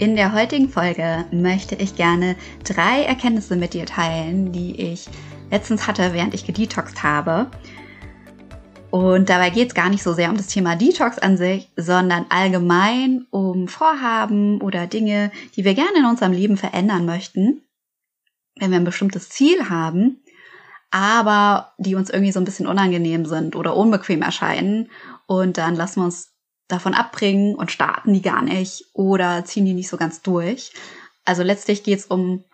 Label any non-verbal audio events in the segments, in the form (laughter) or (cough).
In der heutigen Folge möchte ich gerne drei Erkenntnisse mit dir teilen, die ich letztens hatte, während ich gedetoxt habe. Und dabei geht es gar nicht so sehr um das Thema Detox an sich, sondern allgemein um Vorhaben oder Dinge, die wir gerne in unserem Leben verändern möchten, wenn wir ein bestimmtes Ziel haben, aber die uns irgendwie so ein bisschen unangenehm sind oder unbequem erscheinen. Und dann lassen wir uns davon abbringen und starten die gar nicht oder ziehen die nicht so ganz durch. Also letztlich geht es um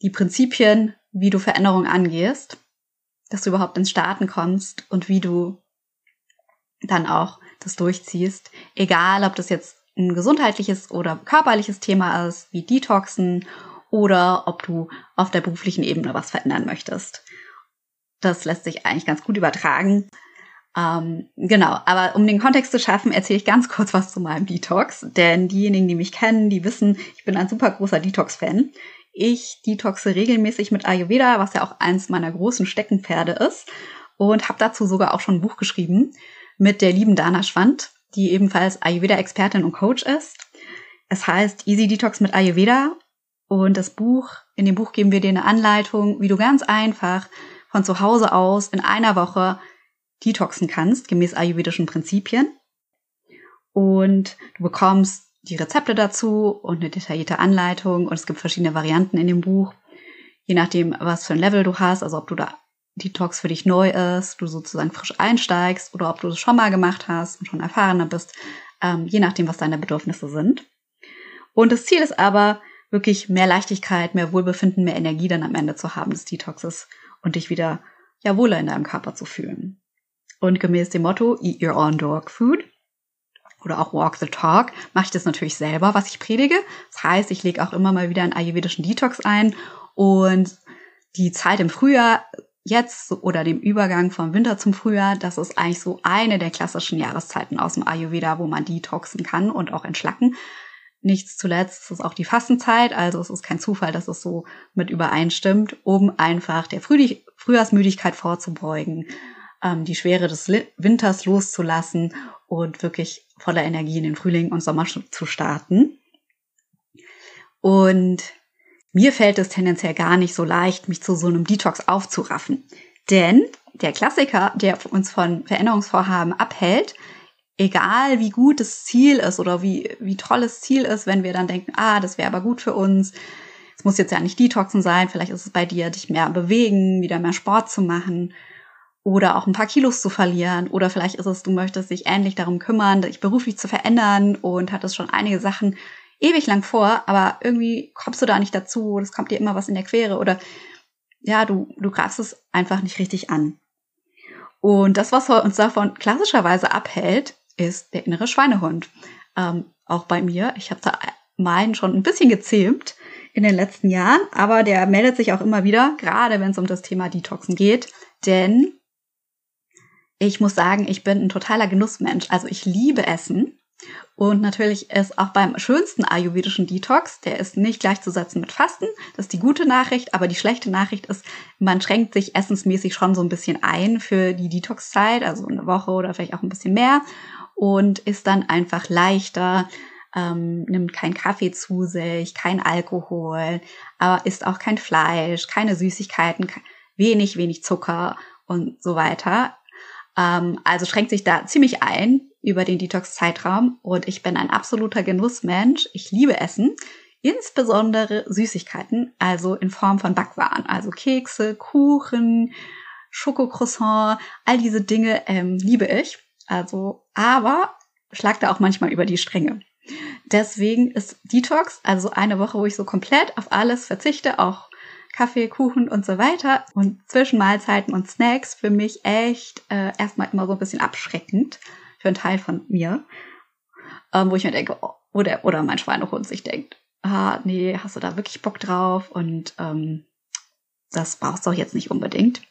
die Prinzipien, wie du Veränderungen angehst, dass du überhaupt ins Starten kommst und wie du dann auch das durchziehst. Egal, ob das jetzt ein gesundheitliches oder körperliches Thema ist, wie Detoxen oder ob du auf der beruflichen Ebene was verändern möchtest. Das lässt sich eigentlich ganz gut übertragen. Ähm, genau, aber um den Kontext zu schaffen, erzähle ich ganz kurz was zu meinem Detox. Denn diejenigen, die mich kennen, die wissen, ich bin ein super großer Detox-Fan. Ich detoxe regelmäßig mit Ayurveda, was ja auch eins meiner großen Steckenpferde ist. Und habe dazu sogar auch schon ein Buch geschrieben mit der lieben Dana Schwand, die ebenfalls Ayurveda-Expertin und Coach ist. Es heißt Easy Detox mit Ayurveda. Und das Buch, in dem Buch geben wir dir eine Anleitung, wie du ganz einfach von zu Hause aus in einer Woche detoxen kannst, gemäß ayurvedischen Prinzipien. Und du bekommst die Rezepte dazu und eine detaillierte Anleitung und es gibt verschiedene Varianten in dem Buch, je nachdem, was für ein Level du hast, also ob du da Detox für dich neu ist, du sozusagen frisch einsteigst oder ob du es schon mal gemacht hast und schon erfahrener bist, ähm, je nachdem, was deine Bedürfnisse sind. Und das Ziel ist aber, wirklich mehr Leichtigkeit, mehr Wohlbefinden, mehr Energie dann am Ende zu haben des Detoxes und dich wieder ja wohler in deinem Körper zu fühlen. Und gemäß dem Motto Eat Your Own Dog Food oder auch Walk the Talk mache ich das natürlich selber, was ich predige. Das heißt, ich lege auch immer mal wieder einen ayurvedischen Detox ein und die Zeit im Frühjahr jetzt oder dem Übergang vom Winter zum Frühjahr, das ist eigentlich so eine der klassischen Jahreszeiten aus dem Ayurveda, wo man detoxen kann und auch entschlacken. Nichts zuletzt ist auch die Fastenzeit, also es ist kein Zufall, dass es so mit übereinstimmt, um einfach der Frühjahrsmüdigkeit vorzubeugen ähm, die Schwere des Winters loszulassen und wirklich voller Energie in den Frühling und Sommer zu starten. Und mir fällt es tendenziell gar nicht so leicht, mich zu so einem Detox aufzuraffen. Denn der Klassiker, der uns von Veränderungsvorhaben abhält, egal wie gut das Ziel ist oder wie, wie toll das Ziel ist, wenn wir dann denken, ah, das wäre aber gut für uns. Es muss jetzt ja nicht Detoxen sein, vielleicht ist es bei dir, dich mehr bewegen, wieder mehr Sport zu machen oder auch ein paar Kilos zu verlieren oder vielleicht ist es, du möchtest dich ähnlich darum kümmern, dich beruflich zu verändern und hattest schon einige Sachen ewig lang vor, aber irgendwie kommst du da nicht dazu, es kommt dir immer was in der Quere oder ja, du, du greifst es einfach nicht richtig an. Und das, was uns davon klassischerweise abhält, ist der innere Schweinehund. Ähm, auch bei mir. Ich habe da meinen schon ein bisschen gezähmt in den letzten Jahren, aber der meldet sich auch immer wieder, gerade wenn es um das Thema Detoxen geht. Denn ich muss sagen, ich bin ein totaler Genussmensch. Also ich liebe Essen. Und natürlich ist auch beim schönsten ayurvedischen Detox, der ist nicht gleichzusetzen mit Fasten. Das ist die gute Nachricht. Aber die schlechte Nachricht ist, man schränkt sich essensmäßig schon so ein bisschen ein für die Detox-Zeit, also eine Woche oder vielleicht auch ein bisschen mehr. Und ist dann einfach leichter, ähm, nimmt kein Kaffee zu sich, kein Alkohol, aber isst auch kein Fleisch, keine Süßigkeiten, wenig, wenig Zucker und so weiter. Ähm, also schränkt sich da ziemlich ein über den Detox-Zeitraum und ich bin ein absoluter Genussmensch. Ich liebe Essen. insbesondere Süßigkeiten, also in Form von Backwaren, also Kekse, Kuchen, Schokocroissant, all diese Dinge ähm, liebe ich. Also, aber schlag da auch manchmal über die Stränge. Deswegen ist Detox, also eine Woche, wo ich so komplett auf alles verzichte, auch Kaffee, Kuchen und so weiter und Zwischenmahlzeiten und Snacks für mich echt äh, erstmal immer so ein bisschen abschreckend für einen Teil von mir, ähm, wo ich mir denke, oh, oder, oder mein Schweinehund sich denkt, ah, nee, hast du da wirklich Bock drauf und ähm, das brauchst du auch jetzt nicht unbedingt.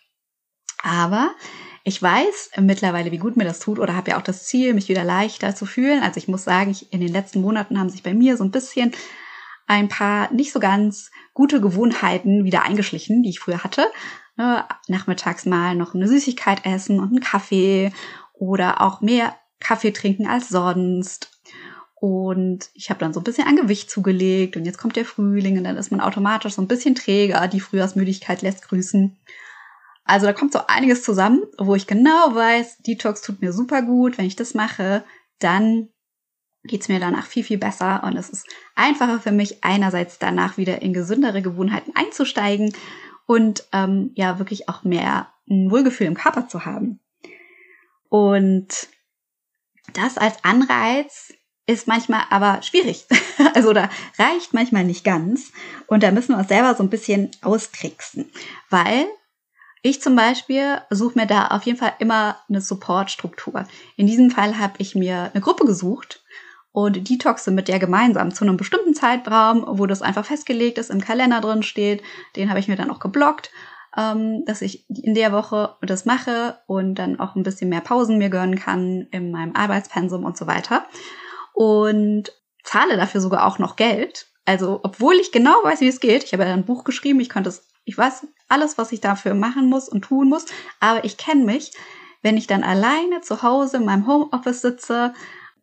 Aber ich weiß mittlerweile, wie gut mir das tut oder habe ja auch das Ziel, mich wieder leichter zu fühlen. Also ich muss sagen, ich, in den letzten Monaten haben sich bei mir so ein bisschen ein paar nicht so ganz gute Gewohnheiten wieder eingeschlichen, die ich früher hatte. Ne, nachmittags mal noch eine Süßigkeit essen und einen Kaffee oder auch mehr Kaffee trinken als sonst. Und ich habe dann so ein bisschen an Gewicht zugelegt und jetzt kommt der Frühling und dann ist man automatisch so ein bisschen träger. Die Frühjahrsmüdigkeit lässt grüßen. Also da kommt so einiges zusammen, wo ich genau weiß, Detox tut mir super gut. Wenn ich das mache, dann geht's mir danach viel, viel besser und es ist einfacher für mich, einerseits danach wieder in gesündere Gewohnheiten einzusteigen und ähm, ja, wirklich auch mehr ein Wohlgefühl im Körper zu haben. Und das als Anreiz ist manchmal aber schwierig. (laughs) also da reicht manchmal nicht ganz. Und da müssen wir uns selber so ein bisschen austricksen. Weil ich zum Beispiel suche mir da auf jeden Fall immer eine Supportstruktur. In diesem Fall habe ich mir eine Gruppe gesucht und detoxe mit der gemeinsam zu einem bestimmten Zeitraum, wo das einfach festgelegt ist, im Kalender drin steht. Den habe ich mir dann auch geblockt, ähm, dass ich in der Woche das mache und dann auch ein bisschen mehr Pausen mir gönnen kann in meinem Arbeitspensum und so weiter. Und zahle dafür sogar auch noch Geld. Also, obwohl ich genau weiß, wie es geht, ich habe ja ein Buch geschrieben, ich könnte es ich weiß alles, was ich dafür machen muss und tun muss, aber ich kenne mich, wenn ich dann alleine zu Hause in meinem Homeoffice sitze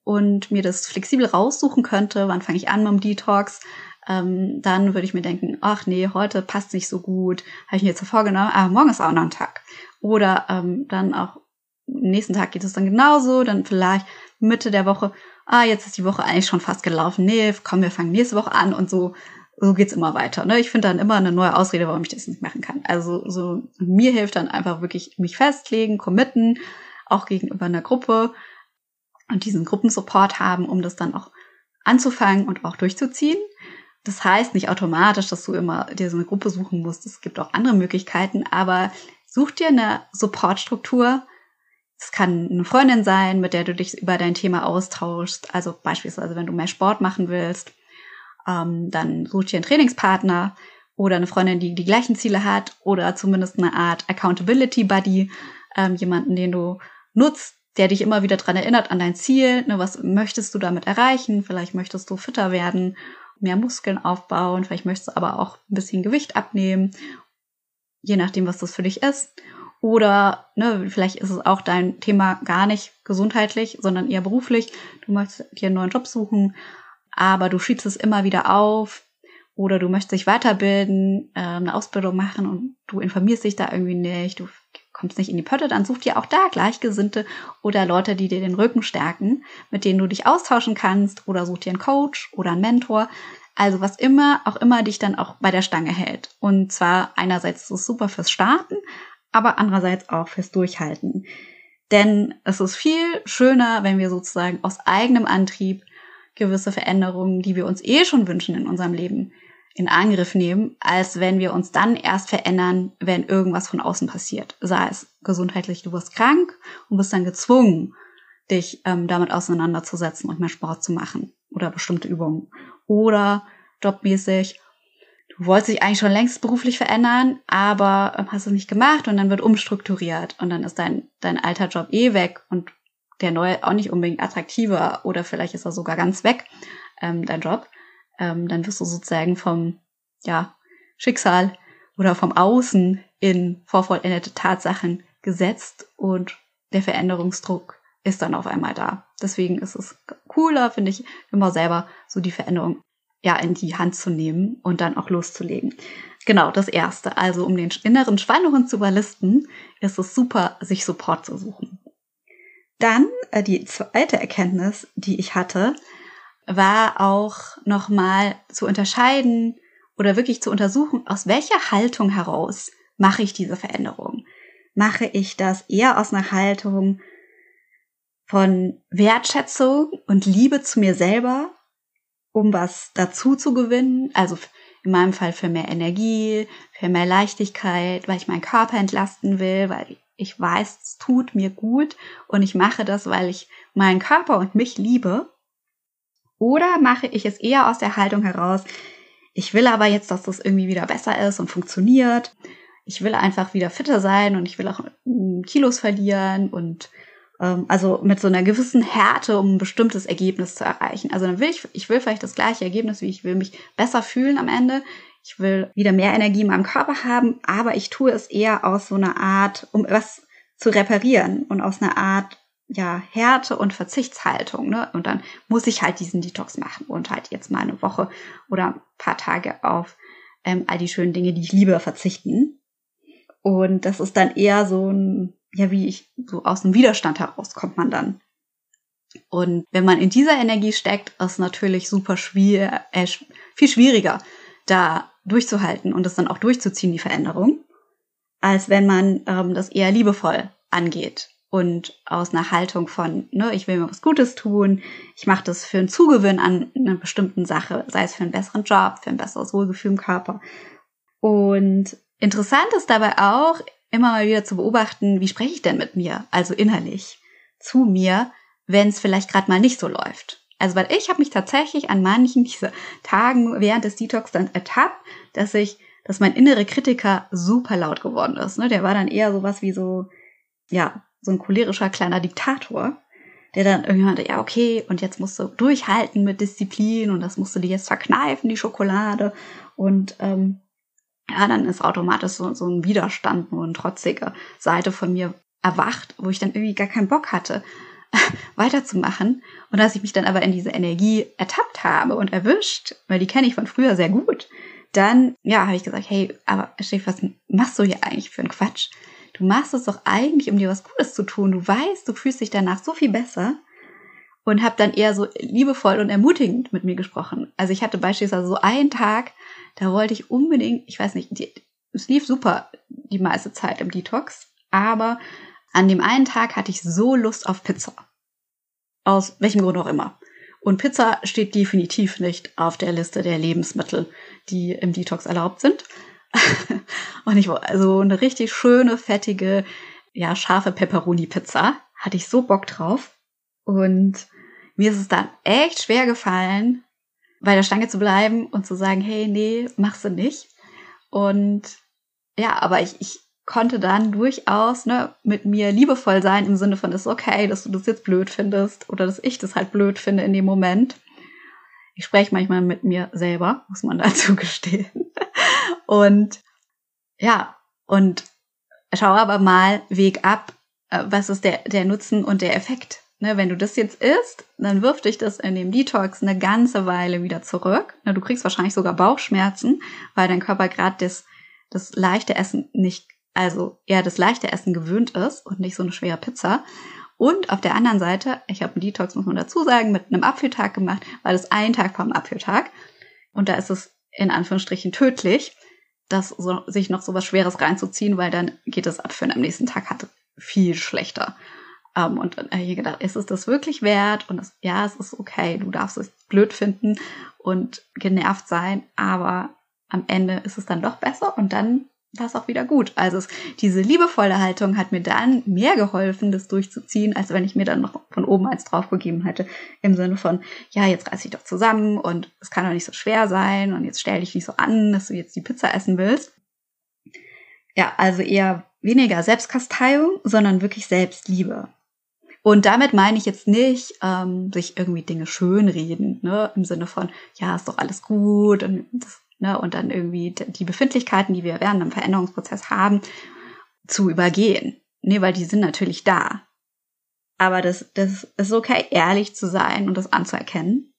und mir das flexibel raussuchen könnte, wann fange ich an mit dem Detox, ähm, dann würde ich mir denken, ach nee, heute passt nicht so gut, habe ich mir jetzt vorgenommen, aber morgen ist auch noch ein Tag. Oder ähm, dann auch am nächsten Tag geht es dann genauso, dann vielleicht Mitte der Woche, ah, jetzt ist die Woche eigentlich schon fast gelaufen, nee, komm, wir fangen nächste Woche an und so so geht's immer weiter. Ne? Ich finde dann immer eine neue Ausrede, warum ich das nicht machen kann. Also so mir hilft dann einfach wirklich mich festlegen, committen, auch gegenüber einer Gruppe und diesen Gruppensupport haben, um das dann auch anzufangen und auch durchzuziehen. Das heißt nicht automatisch, dass du immer dir so eine Gruppe suchen musst. Es gibt auch andere Möglichkeiten, aber such dir eine Supportstruktur. Es kann eine Freundin sein, mit der du dich über dein Thema austauschst. Also beispielsweise, wenn du mehr Sport machen willst ähm, dann sucht ihr einen Trainingspartner oder eine Freundin, die die gleichen Ziele hat oder zumindest eine Art Accountability Buddy, ähm, jemanden, den du nutzt, der dich immer wieder dran erinnert an dein Ziel. Ne, was möchtest du damit erreichen? Vielleicht möchtest du fitter werden, mehr Muskeln aufbauen, vielleicht möchtest du aber auch ein bisschen Gewicht abnehmen, je nachdem, was das für dich ist. Oder ne, vielleicht ist es auch dein Thema gar nicht gesundheitlich, sondern eher beruflich. Du möchtest dir einen neuen Job suchen aber du schiebst es immer wieder auf oder du möchtest dich weiterbilden, äh, eine Ausbildung machen und du informierst dich da irgendwie nicht, du kommst nicht in die Pötte, dann such dir auch da Gleichgesinnte oder Leute, die dir den Rücken stärken, mit denen du dich austauschen kannst oder such dir einen Coach oder einen Mentor. Also was immer, auch immer dich dann auch bei der Stange hält. Und zwar einerseits ist es super fürs Starten, aber andererseits auch fürs Durchhalten. Denn es ist viel schöner, wenn wir sozusagen aus eigenem Antrieb gewisse Veränderungen, die wir uns eh schon wünschen in unserem Leben, in Angriff nehmen, als wenn wir uns dann erst verändern, wenn irgendwas von außen passiert. Sei es gesundheitlich, du wirst krank und bist dann gezwungen, dich ähm, damit auseinanderzusetzen und mehr Sport zu machen oder bestimmte Übungen. Oder jobmäßig, du wolltest dich eigentlich schon längst beruflich verändern, aber ähm, hast es nicht gemacht und dann wird umstrukturiert und dann ist dein, dein alter Job eh weg und der neue auch nicht unbedingt attraktiver oder vielleicht ist er sogar ganz weg, ähm, dein Job, ähm, dann wirst du sozusagen vom ja, Schicksal oder vom Außen in vorvollendete Tatsachen gesetzt und der Veränderungsdruck ist dann auf einmal da. Deswegen ist es cooler, finde ich, immer selber so die Veränderung ja in die Hand zu nehmen und dann auch loszulegen. Genau, das erste. Also um den inneren Schweinehund zu überlisten, ist es super, sich Support zu suchen. Dann äh, die zweite Erkenntnis, die ich hatte, war auch nochmal zu unterscheiden oder wirklich zu untersuchen, aus welcher Haltung heraus mache ich diese Veränderung. Mache ich das eher aus einer Haltung von Wertschätzung und Liebe zu mir selber, um was dazu zu gewinnen, also in meinem Fall für mehr Energie, für mehr Leichtigkeit, weil ich meinen Körper entlasten will, weil ich weiß, es tut mir gut und ich mache das, weil ich meinen Körper und mich liebe. Oder mache ich es eher aus der Haltung heraus, ich will aber jetzt, dass das irgendwie wieder besser ist und funktioniert. Ich will einfach wieder fitter sein und ich will auch Kilos verlieren und ähm, also mit so einer gewissen Härte, um ein bestimmtes Ergebnis zu erreichen. Also dann will ich, ich will vielleicht das gleiche Ergebnis, wie ich will mich besser fühlen am Ende. Ich will wieder mehr Energie in meinem Körper haben, aber ich tue es eher aus so einer Art, um was zu reparieren und aus einer Art ja, Härte und Verzichtshaltung, ne? Und dann muss ich halt diesen Detox machen und halt jetzt mal eine Woche oder ein paar Tage auf ähm, all die schönen Dinge, die ich liebe, verzichten. Und das ist dann eher so ein, ja, wie ich, so aus dem Widerstand heraus kommt man dann. Und wenn man in dieser Energie steckt, ist natürlich super schwer, äh, viel schwieriger, da durchzuhalten und das dann auch durchzuziehen, die Veränderung, als wenn man ähm, das eher liebevoll angeht und aus einer Haltung von, ne, ich will mir was Gutes tun, ich mache das für einen Zugewinn an einer bestimmten Sache, sei es für einen besseren Job, für ein besseres Wohlgefühl im Körper. Und interessant ist dabei auch, immer mal wieder zu beobachten, wie spreche ich denn mit mir, also innerlich, zu mir, wenn es vielleicht gerade mal nicht so läuft. Also weil ich habe mich tatsächlich an manchen dieser Tagen während des Detox dann ertappt, dass ich, dass mein innere Kritiker super laut geworden ist. Ne? Der war dann eher sowas wie so, ja, so ein cholerischer kleiner Diktator, der dann irgendwann meinte, ja, okay, und jetzt musst du durchhalten mit Disziplin und das musst du dir jetzt verkneifen, die Schokolade. Und ähm, ja, dann ist automatisch so, so ein Widerstand, nur eine trotzige Seite von mir erwacht, wo ich dann irgendwie gar keinen Bock hatte, (laughs) weiterzumachen. Und als ich mich dann aber in diese Energie ertappt habe und erwischt, weil die kenne ich von früher sehr gut, dann, ja, habe ich gesagt, hey, aber Stef, was machst du hier eigentlich für einen Quatsch? Du machst es doch eigentlich, um dir was Gutes zu tun. Du weißt, du fühlst dich danach so viel besser. Und habe dann eher so liebevoll und ermutigend mit mir gesprochen. Also ich hatte beispielsweise so einen Tag, da wollte ich unbedingt, ich weiß nicht, die, es lief super die meiste Zeit im Detox, aber an dem einen Tag hatte ich so Lust auf Pizza. Aus welchem Grund auch immer. Und Pizza steht definitiv nicht auf der Liste der Lebensmittel, die im Detox erlaubt sind. (laughs) und ich also eine richtig schöne, fettige, ja, scharfe Pepperoni-Pizza. Hatte ich so Bock drauf. Und mir ist es dann echt schwer gefallen, bei der Stange zu bleiben und zu sagen, hey, nee, machst du nicht. Und ja, aber ich, ich konnte dann durchaus ne, mit mir liebevoll sein im Sinne von, es ist okay, dass du das jetzt blöd findest oder dass ich das halt blöd finde in dem Moment. Ich spreche manchmal mit mir selber, muss man (laughs) dazu gestehen. Und ja, und schau aber mal Weg ab, äh, was ist der, der Nutzen und der Effekt. Ne, wenn du das jetzt isst, dann wirft dich das in dem Detox eine ganze Weile wieder zurück. Ne, du kriegst wahrscheinlich sogar Bauchschmerzen, weil dein Körper gerade das, das leichte Essen nicht, also eher das leichte Essen gewöhnt ist und nicht so eine schwere Pizza. Und auf der anderen Seite, ich habe einen Detox, muss man dazu sagen, mit einem Abführtag gemacht, weil es ein Tag vor dem Abführtag. Und da ist es in Anführungsstrichen tödlich das so, sich noch so was Schweres reinzuziehen, weil dann geht das Abführen am nächsten Tag halt viel schlechter. Ähm, und dann habe ich gedacht, ist es das wirklich wert? Und das, ja, es ist okay, du darfst es blöd finden und genervt sein, aber am Ende ist es dann doch besser und dann war es auch wieder gut. Also es, diese liebevolle Haltung hat mir dann mehr geholfen, das durchzuziehen, als wenn ich mir dann noch von oben eins draufgegeben hätte. Im Sinne von, ja, jetzt reiß dich doch zusammen und es kann doch nicht so schwer sein und jetzt stell dich nicht so an, dass du jetzt die Pizza essen willst. Ja, also eher weniger Selbstkasteiung, sondern wirklich Selbstliebe. Und damit meine ich jetzt nicht, ähm, sich irgendwie Dinge schönreden, ne, im Sinne von, ja, ist doch alles gut und das ne, und dann irgendwie die Befindlichkeiten, die wir während einem Veränderungsprozess haben, zu übergehen. Ne, weil die sind natürlich da. Aber das, das ist okay, ehrlich zu sein und das anzuerkennen.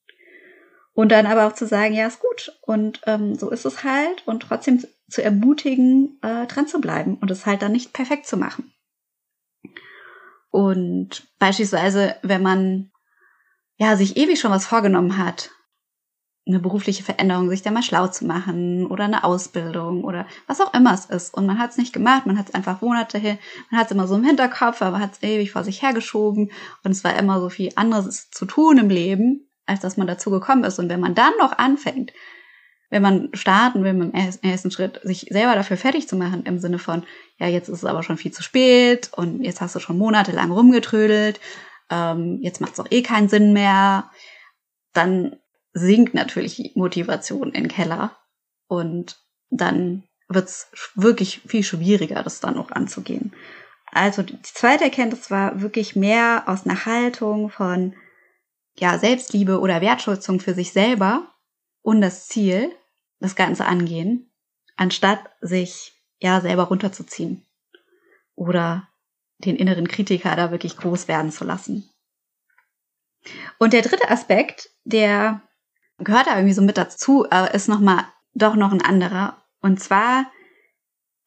Und dann aber auch zu sagen, ja, ist gut. Und ähm, so ist es halt. Und trotzdem zu ermutigen, äh, dran zu bleiben und es halt dann nicht perfekt zu machen. Und beispielsweise, wenn man ja, sich ewig schon was vorgenommen hat, eine berufliche Veränderung, sich da mal schlau zu machen oder eine Ausbildung oder was auch immer es ist. Und man hat es nicht gemacht, man hat es einfach Monate hin, man hat es immer so im Hinterkopf, aber hat es ewig vor sich hergeschoben und es war immer so viel anderes zu tun im Leben, als dass man dazu gekommen ist. Und wenn man dann noch anfängt, wenn man starten will mit dem ersten Schritt, sich selber dafür fertig zu machen, im Sinne von, ja, jetzt ist es aber schon viel zu spät und jetzt hast du schon monatelang rumgetrödelt, ähm, jetzt macht es auch eh keinen Sinn mehr, dann sinkt natürlich die Motivation in den Keller und dann wird es wirklich viel schwieriger, das dann auch anzugehen. Also die zweite Erkenntnis war wirklich mehr aus einer Haltung von ja, Selbstliebe oder Wertschätzung für sich selber und das Ziel, das Ganze angehen, anstatt sich ja selber runterzuziehen oder den inneren Kritiker da wirklich groß werden zu lassen. Und der dritte Aspekt, der gehört da irgendwie so mit dazu, aber ist nochmal doch noch ein anderer. Und zwar,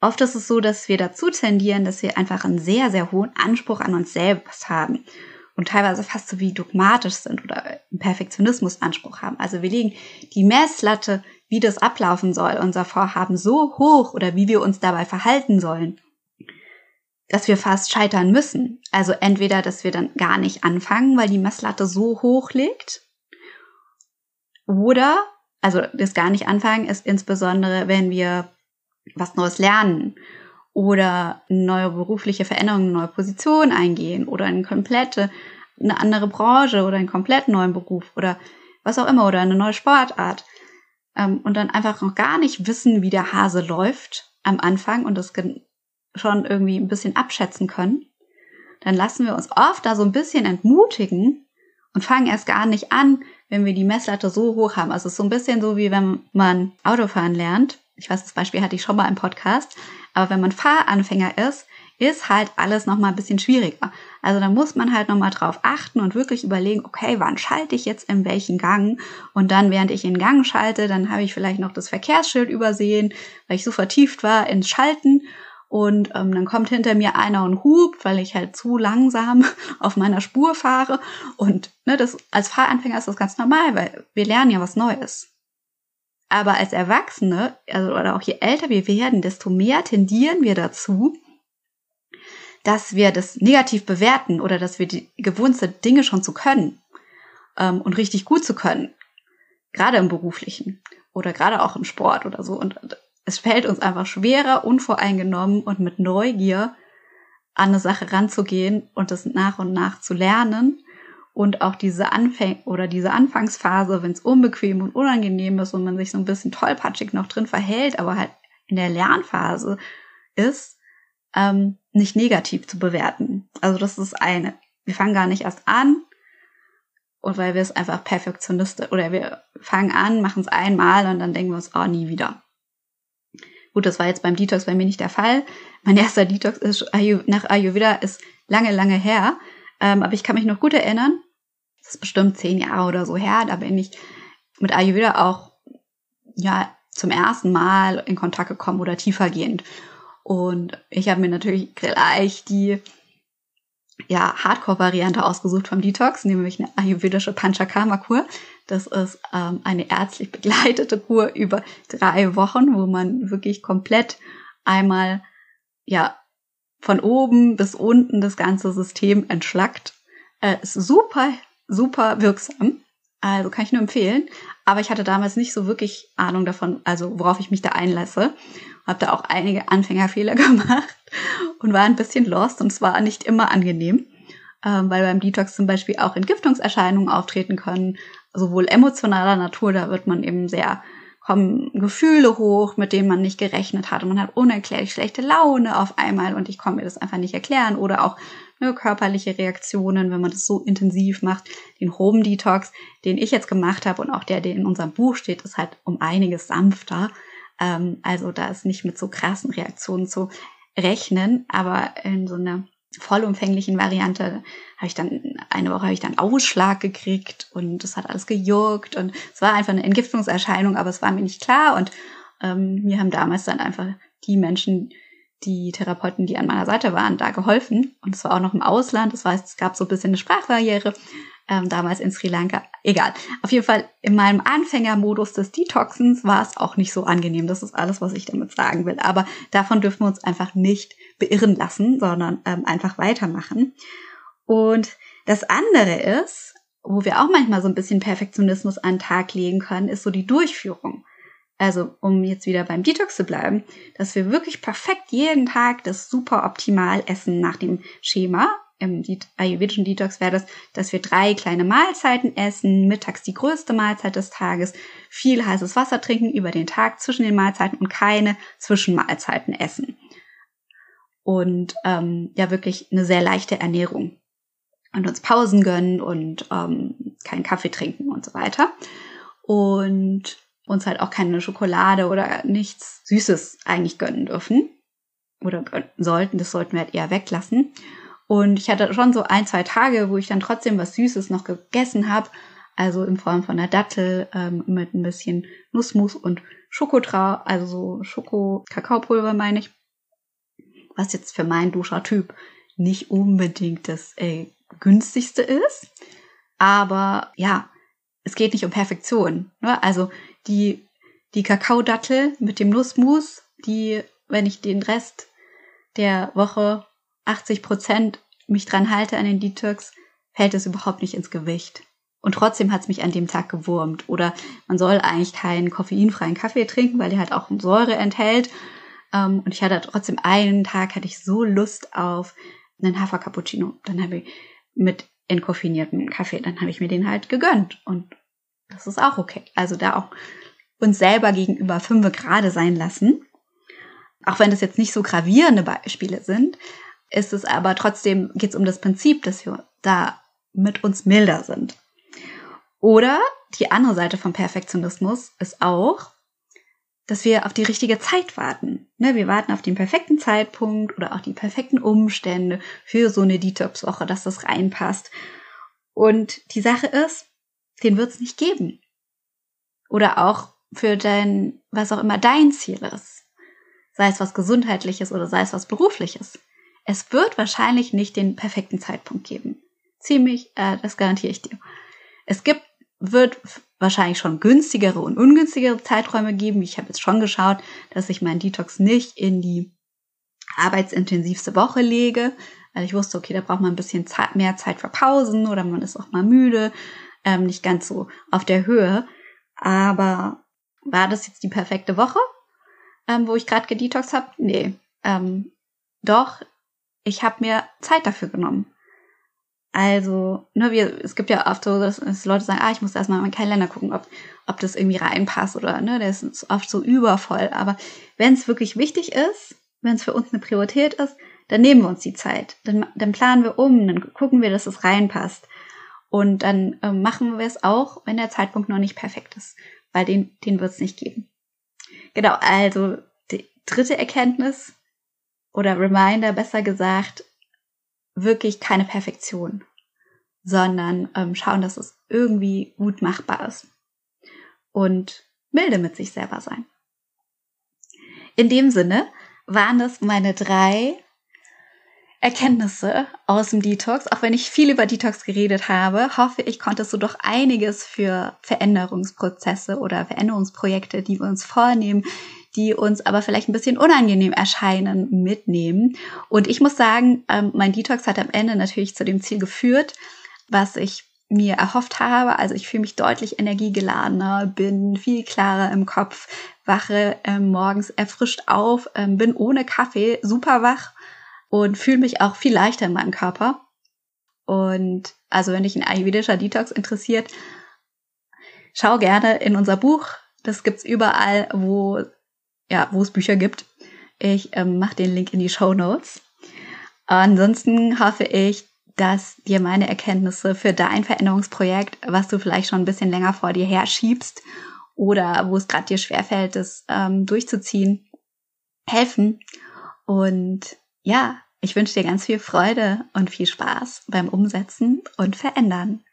oft ist es so, dass wir dazu tendieren, dass wir einfach einen sehr, sehr hohen Anspruch an uns selbst haben und teilweise fast so wie dogmatisch sind oder einen Perfektionismusanspruch haben. Also wir legen die Messlatte, wie das ablaufen soll, unser Vorhaben so hoch oder wie wir uns dabei verhalten sollen, dass wir fast scheitern müssen. Also entweder, dass wir dann gar nicht anfangen, weil die Messlatte so hoch liegt, oder, also das gar nicht anfangen ist insbesondere, wenn wir was Neues lernen oder neue berufliche Veränderung, eine neue Position eingehen oder eine komplette, eine andere Branche oder einen komplett neuen Beruf oder was auch immer oder eine neue Sportart ähm, und dann einfach noch gar nicht wissen, wie der Hase läuft am Anfang und das schon irgendwie ein bisschen abschätzen können, dann lassen wir uns oft da so ein bisschen entmutigen und fangen erst gar nicht an, wenn wir die Messlatte so hoch haben. Also es ist so ein bisschen so, wie wenn man Autofahren lernt. Ich weiß, das Beispiel hatte ich schon mal im Podcast. Aber wenn man Fahranfänger ist, ist halt alles nochmal ein bisschen schwieriger. Also da muss man halt nochmal drauf achten und wirklich überlegen, okay, wann schalte ich jetzt in welchen Gang? Und dann, während ich in Gang schalte, dann habe ich vielleicht noch das Verkehrsschild übersehen, weil ich so vertieft war ins Schalten und ähm, dann kommt hinter mir einer und hupt, weil ich halt zu langsam (laughs) auf meiner Spur fahre. Und ne, das als Fahranfänger ist das ganz normal, weil wir lernen ja was Neues. Aber als Erwachsene, also oder auch je älter wir werden, desto mehr tendieren wir dazu, dass wir das negativ bewerten oder dass wir die gewohnte Dinge schon zu können ähm, und richtig gut zu können. Gerade im beruflichen oder gerade auch im Sport oder so. Und es fällt uns einfach schwerer, unvoreingenommen und mit Neugier an eine Sache ranzugehen und das nach und nach zu lernen und auch diese Anfäng oder diese Anfangsphase, wenn es unbequem und unangenehm ist und man sich so ein bisschen tollpatschig noch drin verhält, aber halt in der Lernphase ist, ähm, nicht negativ zu bewerten. Also das ist eine. Wir fangen gar nicht erst an, und weil wir es einfach perfektionistisch oder wir fangen an, machen es einmal und dann denken wir uns, oh, nie wieder. Gut, das war jetzt beim Detox bei mir nicht der Fall. Mein erster Detox ist nach Ayurveda ist lange, lange her. Ähm, aber ich kann mich noch gut erinnern. Das ist bestimmt zehn Jahre oder so her. Da bin ich mit Ayurveda auch ja zum ersten Mal in Kontakt gekommen oder tiefergehend. Und ich habe mir natürlich gleich die ja, Hardcore-Variante ausgesucht vom Detox, nämlich eine ayurvedische Panchakarma-Kur. Das ist ähm, eine ärztlich begleitete Kur über drei Wochen, wo man wirklich komplett einmal, ja, von oben bis unten das ganze System entschlackt. Äh, ist super, super wirksam. Also kann ich nur empfehlen. Aber ich hatte damals nicht so wirklich Ahnung davon, also worauf ich mich da einlasse. Habe da auch einige Anfängerfehler (laughs) gemacht und war ein bisschen lost und es war nicht immer angenehm, ähm, weil beim Detox zum Beispiel auch Entgiftungserscheinungen auftreten können, sowohl emotionaler Natur, da wird man eben sehr kommen Gefühle hoch, mit denen man nicht gerechnet hat und man hat unerklärlich schlechte Laune auf einmal und ich konnte mir das einfach nicht erklären oder auch ne, körperliche Reaktionen, wenn man das so intensiv macht. Den Home Detox, den ich jetzt gemacht habe und auch der, der in unserem Buch steht, ist halt um einiges sanfter. Ähm, also da ist nicht mit so krassen Reaktionen zu rechnen, aber in so einer vollumfänglichen Variante habe ich dann eine Woche habe ich dann Ausschlag gekriegt und es hat alles gejuckt und es war einfach eine Entgiftungserscheinung, aber es war mir nicht klar und ähm, mir haben damals dann einfach die Menschen, die Therapeuten, die an meiner Seite waren, da geholfen und es war auch noch im Ausland, das heißt, es gab so ein bisschen eine Sprachbarriere, ähm, damals in Sri Lanka. Egal. Auf jeden Fall in meinem Anfängermodus des Detoxens war es auch nicht so angenehm. Das ist alles, was ich damit sagen will. Aber davon dürfen wir uns einfach nicht beirren lassen, sondern ähm, einfach weitermachen. Und das andere ist, wo wir auch manchmal so ein bisschen Perfektionismus an den Tag legen können, ist so die Durchführung. Also, um jetzt wieder beim Detox zu bleiben, dass wir wirklich perfekt jeden Tag das super optimal essen nach dem Schema. Im ayurvedischen Detox wäre das, dass wir drei kleine Mahlzeiten essen, mittags die größte Mahlzeit des Tages, viel heißes Wasser trinken über den Tag zwischen den Mahlzeiten und keine Zwischenmahlzeiten essen. Und ähm, ja, wirklich eine sehr leichte Ernährung. Und uns Pausen gönnen und ähm, keinen Kaffee trinken und so weiter. Und uns halt auch keine Schokolade oder nichts Süßes eigentlich gönnen dürfen. Oder gönnen sollten, das sollten wir halt eher weglassen. Und ich hatte schon so ein, zwei Tage, wo ich dann trotzdem was Süßes noch gegessen habe. Also in Form von einer Dattel ähm, mit ein bisschen Nussmus und Schokotra, also so Schoko-Kakaopulver meine ich. Was jetzt für meinen Duscher-Typ nicht unbedingt das äh, günstigste ist. Aber ja, es geht nicht um Perfektion. Ne? Also die, die Kakaodattel mit dem Nussmus, die, wenn ich den Rest der Woche 80 Prozent mich dran halte an den Detox, fällt es überhaupt nicht ins Gewicht. Und trotzdem hat es mich an dem Tag gewurmt. Oder man soll eigentlich keinen koffeinfreien Kaffee trinken, weil der halt auch Säure enthält. Ähm, und ich hatte trotzdem einen Tag, hatte ich so Lust auf einen Hafer-Cappuccino. Dann habe ich mit entkoffinierten Kaffee, dann habe ich mir den halt gegönnt. Und das ist auch okay. Also da auch uns selber gegenüber fünf gerade sein lassen. Auch wenn das jetzt nicht so gravierende Beispiele sind, ist es aber trotzdem, geht es um das Prinzip, dass wir da mit uns milder sind. Oder die andere Seite vom Perfektionismus ist auch, dass wir auf die richtige Zeit warten. Ne, wir warten auf den perfekten Zeitpunkt oder auch die perfekten Umstände für so eine Detox-Woche, dass das reinpasst. Und die Sache ist, den wird es nicht geben. Oder auch für dein, was auch immer dein Ziel ist. Sei es was Gesundheitliches oder sei es was Berufliches. Es wird wahrscheinlich nicht den perfekten Zeitpunkt geben. Ziemlich, äh, das garantiere ich dir. Es gibt, wird wahrscheinlich schon günstigere und ungünstigere Zeiträume geben. Ich habe jetzt schon geschaut, dass ich meinen Detox nicht in die arbeitsintensivste Woche lege, weil ich wusste, okay, da braucht man ein bisschen mehr Zeit für Pausen oder man ist auch mal müde ähm, nicht ganz so auf der Höhe. Aber war das jetzt die perfekte Woche, ähm, wo ich gerade gedetox habe? Nee. Ähm, doch, ich habe mir Zeit dafür genommen. Also, ne, wir, es gibt ja oft so, dass, Leute sagen, ah, ich muss erstmal in meinen Kalender gucken, ob, ob das irgendwie reinpasst oder, ne, der ist oft so übervoll. Aber wenn es wirklich wichtig ist, wenn es für uns eine Priorität ist, dann nehmen wir uns die Zeit. Dann, dann planen wir um, dann gucken wir, dass es reinpasst. Und dann äh, machen wir es auch, wenn der Zeitpunkt noch nicht perfekt ist, weil den, den wird es nicht geben. Genau, also die dritte Erkenntnis oder Reminder, besser gesagt, wirklich keine Perfektion, sondern ähm, schauen, dass es irgendwie gut machbar ist und milde mit sich selber sein. In dem Sinne waren das meine drei Erkenntnisse aus dem Detox. Auch wenn ich viel über Detox geredet habe, hoffe ich, konntest du doch einiges für Veränderungsprozesse oder Veränderungsprojekte, die wir uns vornehmen, die uns aber vielleicht ein bisschen unangenehm erscheinen, mitnehmen. Und ich muss sagen, ähm, mein Detox hat am Ende natürlich zu dem Ziel geführt, was ich mir erhofft habe. Also ich fühle mich deutlich energiegeladener, bin viel klarer im Kopf, wache ähm, morgens erfrischt auf, ähm, bin ohne Kaffee super wach und fühle mich auch viel leichter in meinem Körper. Und also wenn dich ein ayurvedischer Detox interessiert, schau gerne in unser Buch. Das gibt's überall, wo ja, wo es Bücher gibt. Ich ähm, mache den Link in die Show Notes. Ansonsten hoffe ich, dass dir meine Erkenntnisse für dein Veränderungsprojekt, was du vielleicht schon ein bisschen länger vor dir her schiebst oder wo es gerade dir schwerfällt, es ähm, durchzuziehen, helfen. Und ja, ich wünsche dir ganz viel Freude und viel Spaß beim Umsetzen und Verändern.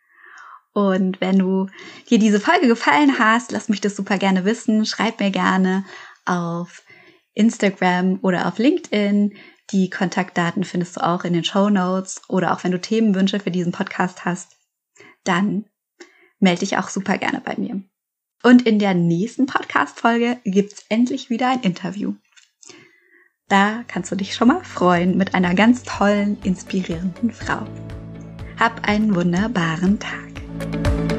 Und wenn du dir diese Folge gefallen hast, lass mich das super gerne wissen. Schreib mir gerne auf Instagram oder auf LinkedIn. Die Kontaktdaten findest du auch in den Show Notes oder auch wenn du Themenwünsche für diesen Podcast hast, dann melde dich auch super gerne bei mir. Und in der nächsten Podcast-Folge gibt's endlich wieder ein Interview. Da kannst du dich schon mal freuen mit einer ganz tollen, inspirierenden Frau. Hab einen wunderbaren Tag.